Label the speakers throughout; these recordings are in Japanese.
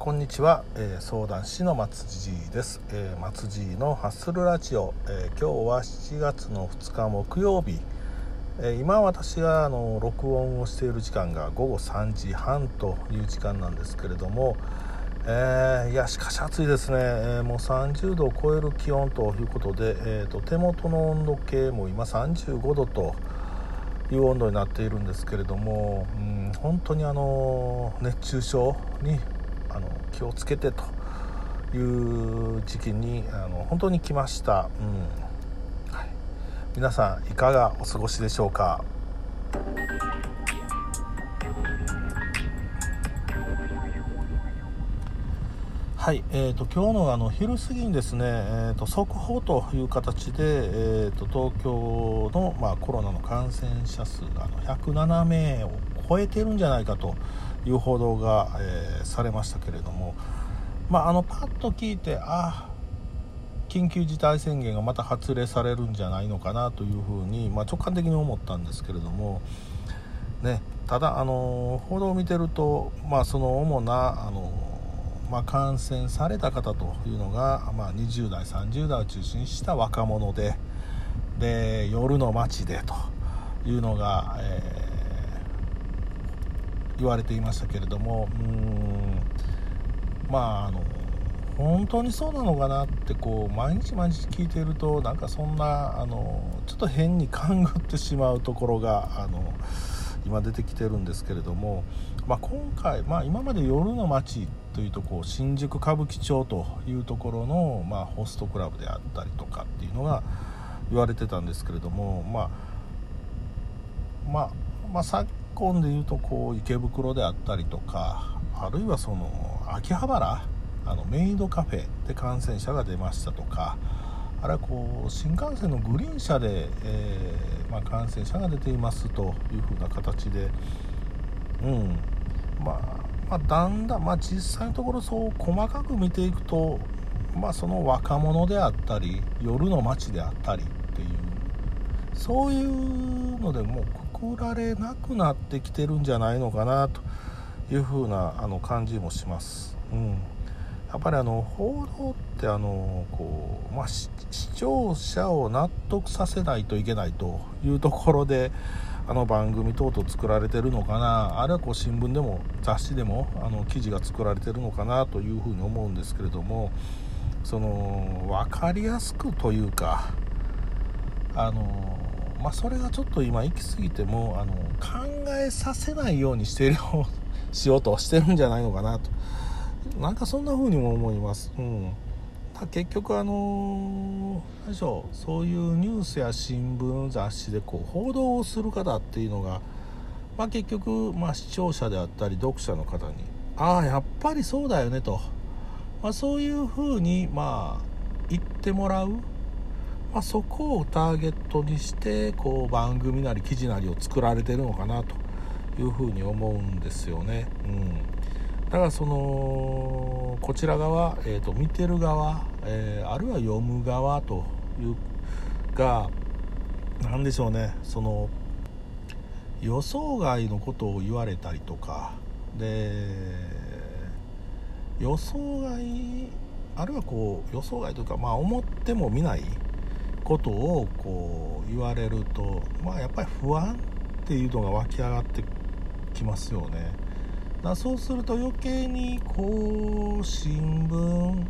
Speaker 1: こんにちは、えー、相談師の松地です、えー、松地のハッスルラジオ、えー、今日は7月の2日木曜日、え今私があの録音をしている時間が午後3時半という時間なんですけれども、えいやしかし暑いですね、えもう30度を超える気温ということで、えーと、手元の温度計も今35度という温度になっているんですけれども、うん、本当にあの熱中症に気をつけてという時期にあの本当に来ました、うん。はい、皆さんいかがお過ごしでしょうか？はい、えーと、今日のあの昼過ぎにですね、えーと、速報という形で、えーと、東京の、まあ、コロナの感染者数があの107名を超えてるんじゃないかという報道が、えー、されましたけれども、まあ、あのパッと聞いてあ緊急事態宣言がまた発令されるんじゃないのかなというふうに、まあ、直感的に思ったんですけれども、ね、ただ、あの報道を見てると、まあ、その主な、あのまあ、感染された方というのが、まあ、20代30代を中心にした若者でで夜の街でというのが、え言われていましたけれどもうんまああの本当にそうなのかなってこう毎日毎日聞いているとなんかそんなあのちょっと変に勘ぐってしまうところがあの今出てきてるんですけれども、まあ、今回、まあ、今まで夜の街というとこう新宿歌舞伎町というところの、まあ、ホストクラブであったりとかっていうのが言われてたんですけれども、まあまあまあ、昨今でいうとこう池袋であったりとかあるいはその秋葉原あのメイドカフェで感染者が出ましたとかあるいはこう新幹線のグリーン車で、えー、まあ、感染者が出ていますというふうな形で、うん。まあ、まあ、だんだん、まあ、実際のところそう細かく見ていくと、まあ、その若者であったり夜の街であったりっていうそういうのでもうくられなくなってきてるんじゃないのかなというふうなあの感じもします。うんやっぱりあの報道ってあのこう、まあ、視聴者を納得させないといけないというところであの番組等々作られてるのかなあるいはこう新聞でも雑誌でもあの記事が作られてるのかなというふうに思うんですけれどもその分かりやすくというかあのまあ、それがちょっと今行き過ぎてもあの考えさせないようにしてるしようとしてるんじゃないのかなと。なんかそんな風にも思います。うん。結局あの何でしょうそういうニュースや新聞雑誌でこう報道をする方っていうのが、まあ、結局、まあ、視聴者であったり読者の方にああやっぱりそうだよねと、まあ、そういうふうにまあ言ってもらう。まあ、そこをターゲットにしてこう番組なり記事なりを作られてるのかなというふうに思うんですよね。うん、だからそのこちら側、えーと、見てる側、えー、あるいは読む側というが何でしょうねその予想外のことを言われたりとかで予想外あるいはこう予想外というかまあ思っても見ないことをこう言われるとまあやっぱり不安っていうのが湧き上がってきますよね。だそうすると余計にこう新聞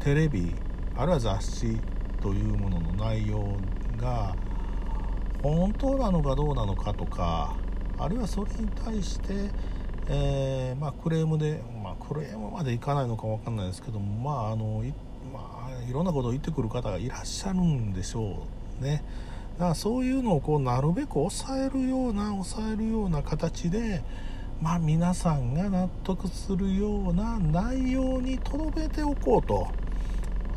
Speaker 1: テレビあるいは雑誌というものの内容が本当なのかどうなのかとかあるいはそれに対して、えー、まあ、クレームで、まあ、クレームまでいかないのか分かんないですけどもまああのまあ、いろんなことを言ってくる方がいらっしゃるんでしょうね。だからそういうのをこうなるべく抑えるような抑えるような形で、まあ、皆さんが納得するような内容にとどめておこうと。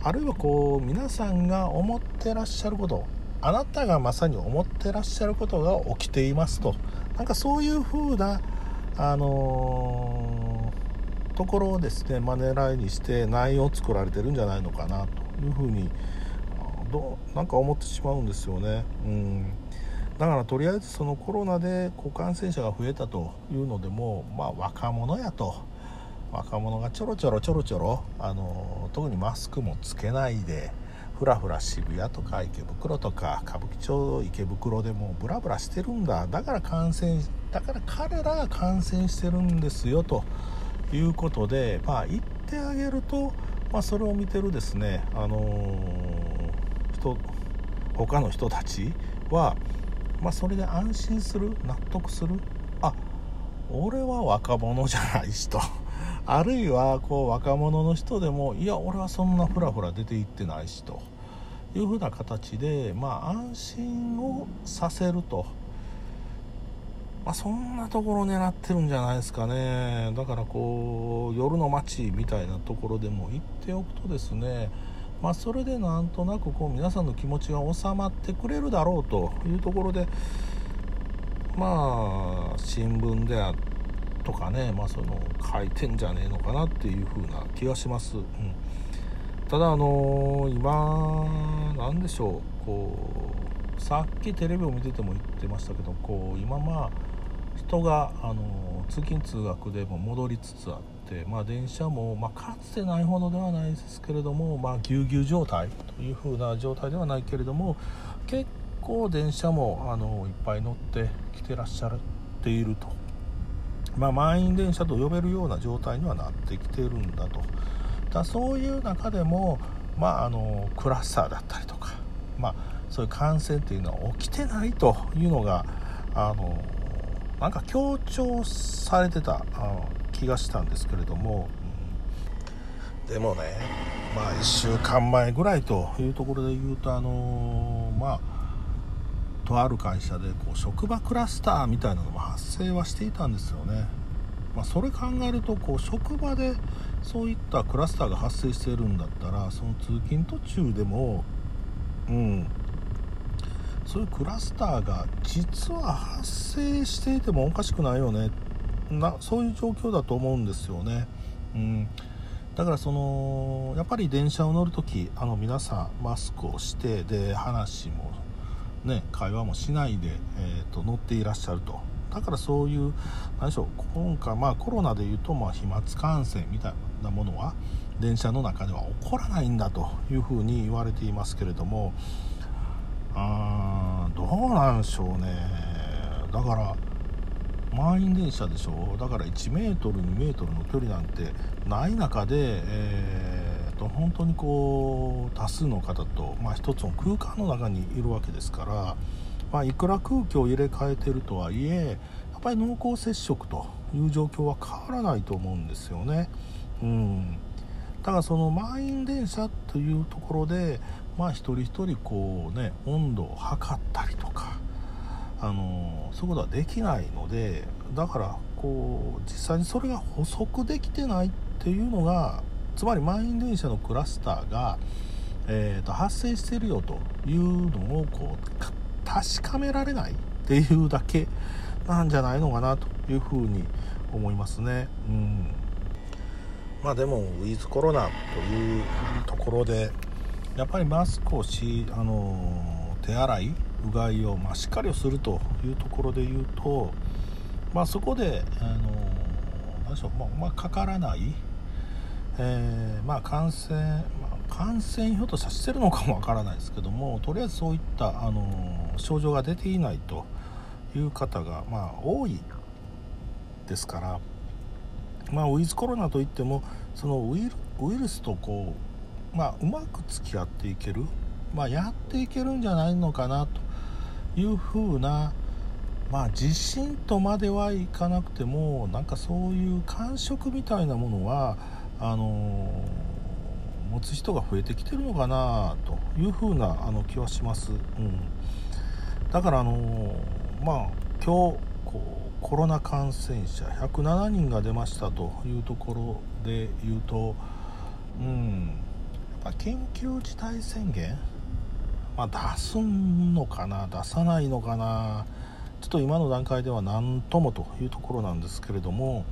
Speaker 1: あるいはこう皆さんが思ってらっしゃることあなたがまさに思ってらっしゃることが起きていますと。なんかそういう風なあのーところをですね、まあ、狙いにして内容を作られてるんじゃないのかなと。いうふうにどなんか思ってしまうんですよね。うん。だからとりあえずそのコロナで感染者が増えたというのでも、まあ、若者やと。若者がちょろちょろちょろちょろあの特にマスクもつけないでふらふら渋谷とか池袋とか歌舞伎町池袋でもブラブラしてるんだ。だから感染だから彼らが感染してるんですよということでまあ言ってあげると、ま、それを見てるですねあのー、人他の人たちは、まあ、それで安心する納得する。あ俺は若者じゃないしと。あるいはこう若者の人でもいや俺はそんなふらふら出て行ってないしというふうな形で、まあ、安心をさせると、まあ、そんなところを狙ってるんじゃないですかね。だからこう夜の街みたいなところでも行っておくとですねまあ、それでなんとなくこう皆さんの気持ちが収まってくれるだろうというところでまあ新聞であとかね、まあ、その書いてんじゃねえのかなっていう風な気がします、うん、ただあのー、今なんでしょうこうさっきテレビを見てても言ってましたけどこう今まあ人が、あの、通勤通学でも戻りつつあって、まあ、電車も、まあ、かつてないほどではないですけれども、まあ、ぎゅうぎゅう状態という風な状態ではないけれども結構電車も、あの、いっぱい乗ってきてらっしゃっていると。まあ、満員電車と呼べるような状態にはなってきてるんだと。だそういう中でも、まあ、あのクラスターだったりとか、まあ、そういう感染っていうのは起きてないというのがあのなんか強調されてた気がしたんですけれども、うん、でもね、まあ、1週間前ぐらいというところで言うとあのまあとある会社でこう職場クラスターみたいなのも発生はしていたんですよね、まあ、それ考えるとこう職場でそういったクラスターが発生しているんだったらその通勤途中でもうんそういうクラスターが実は発生していてもおかしくないよね。なそういう状況だと思うんですよね。うん。だからそのやっぱり電車を乗るときあの皆さんマスクをしてで話もね、会話もしないで、えーと、乗っていらっしゃると。だからそういう何でしょう今回、まあ、コロナでいうと、まあ、飛沫感染みたいなものは電車の中では起こらないんだというふうに言われていますけれどもあどうなんでしょうね。だから満員電車でしょ。だから 1m2m の距離なんてない中で、えーと本当にこう多数の方と、まあ、一つの空間の中にいるわけですから、まあ、いくら空気を入れ替えてるとはいえやっぱり濃厚接触という状況は変わらないと思うんですよね。うん。ただその満員電車というところで、まあ、一人一人こうね温度を測ったりとかあのそういうことはできないのでだからこう実際にそれが補足できてないっていうのがつまり満員電車のクラスターが、えーと、発生してるよというのをこう確かめられないっていうだけなんじゃないのかなというふうに思いますね。うんまあでもウィズコロナというところでやっぱりマスクをし、あの手洗いうがいを、まあ、しっかりをするというところで言うと、まあ、そこで、あの何でしょう、まあ、まあ、かからないえー、まあ感染、まあ、感染ひょっとさしてるのかもわからないですけどもとりあえずそういった、あの症状が出ていないという方が、まあ、多いですから、まあ、ウィズコロナといってもそのウイルスとこう、まあ、うまく付き合っていける、まあ、やっていけるんじゃないのかなというふうなまあ自信とまではいかなくてもなんかそういう感触みたいなものはあの持つ人が増えてきてるのかなというふうなあの気はします、うん、だからあのまあ今日コロナ感染者107人が出ましたというところで言うと、うん、やっぱ緊急事態宣言、まあ、出すのかな？出さないのかな？ちょっと今の段階では何ともというところなんですけれども、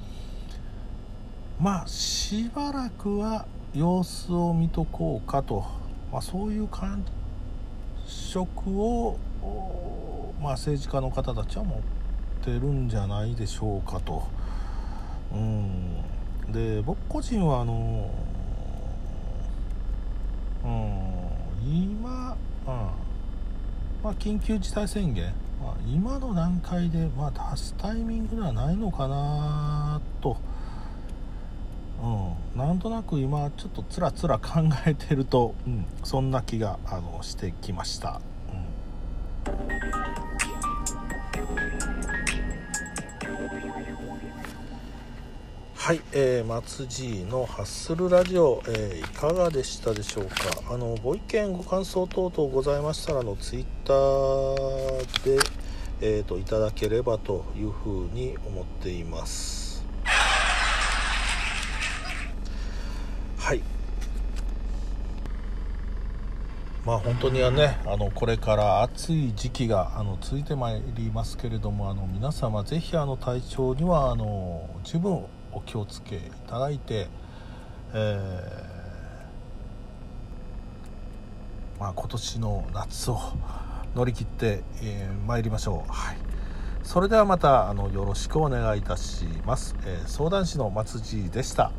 Speaker 1: まあしばらくは様子を見とこうかと、まあ、そういう感触を、まあ、政治家の方たちは持ってるんじゃないでしょうかと。うん。で僕個人はあのうん。今、うん。まあ、緊急事態宣言、まあ、今の段階で、まあ、出すタイミングではないのかなと、うん、なんとなく今ちょっとつらつら考えてると、うん、そんな気があのしてきました。はい、えー、松爺のハッスルラジオ、えー、いかがでしたでしょうか？あのご意見ご感想等々ございましたらのツイッターで、えーと、いただければというふうに思っています。はい。まあ本当にはねあのこれから暑い時期があの続いてまいりますけれどもあの皆様ぜひあの体調にはあの十分お気をつけいただいて、えー、まあ、今年の夏を乗り切って、えー、参りましょう。はいそれではまたあのよろしくお願いいたします、えー、相談師の松地でした。